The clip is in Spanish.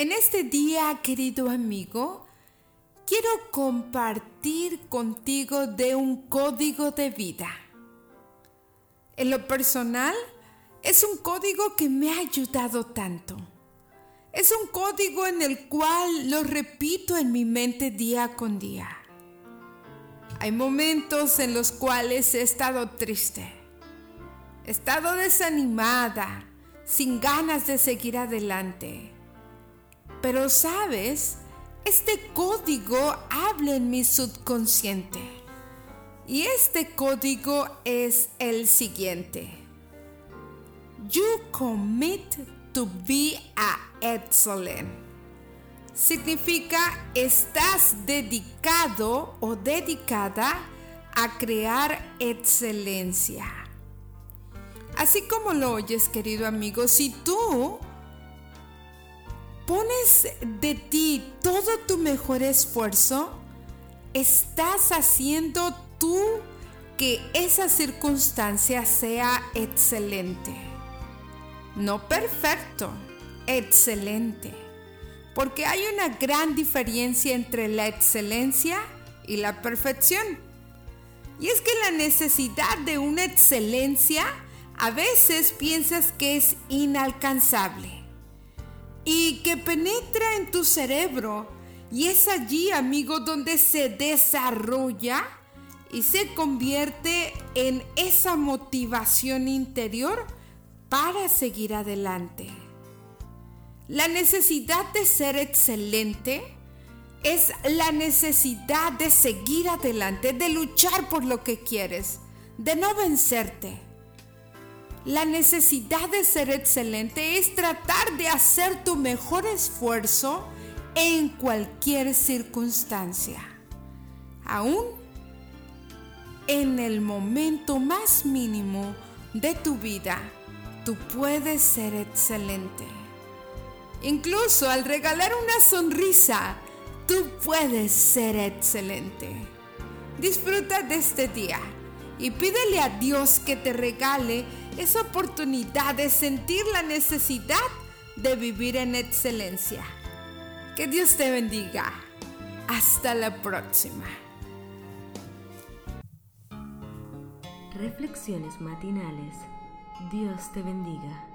En este día, querido amigo, quiero compartir contigo de un código de vida. En lo personal, es un código que me ha ayudado tanto. Es un código en el cual lo repito en mi mente día con día. Hay momentos en los cuales he estado triste, he estado desanimada, sin ganas de seguir adelante. Pero sabes, este código habla en mi subconsciente. Y este código es el siguiente. You commit to be a excellent. Significa estás dedicado o dedicada a crear excelencia. Así como lo oyes, querido amigo, si tú pones de ti todo tu mejor esfuerzo, estás haciendo tú que esa circunstancia sea excelente. No perfecto, excelente. Porque hay una gran diferencia entre la excelencia y la perfección. Y es que la necesidad de una excelencia a veces piensas que es inalcanzable y que penetra en tu cerebro y es allí, amigo, donde se desarrolla y se convierte en esa motivación interior para seguir adelante. La necesidad de ser excelente es la necesidad de seguir adelante, de luchar por lo que quieres, de no vencerte. La necesidad de ser excelente es tratar de hacer tu mejor esfuerzo en cualquier circunstancia. Aún en el momento más mínimo de tu vida, tú puedes ser excelente. Incluso al regalar una sonrisa, tú puedes ser excelente. Disfruta de este día y pídele a Dios que te regale esa oportunidad de sentir la necesidad de vivir en excelencia. Que Dios te bendiga. Hasta la próxima. Reflexiones matinales. Dios te bendiga.